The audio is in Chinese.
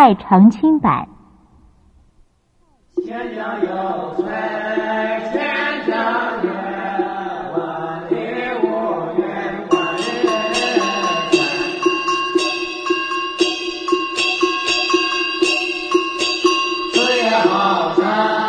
爱成清版天上有月天上月万里无云水里山。水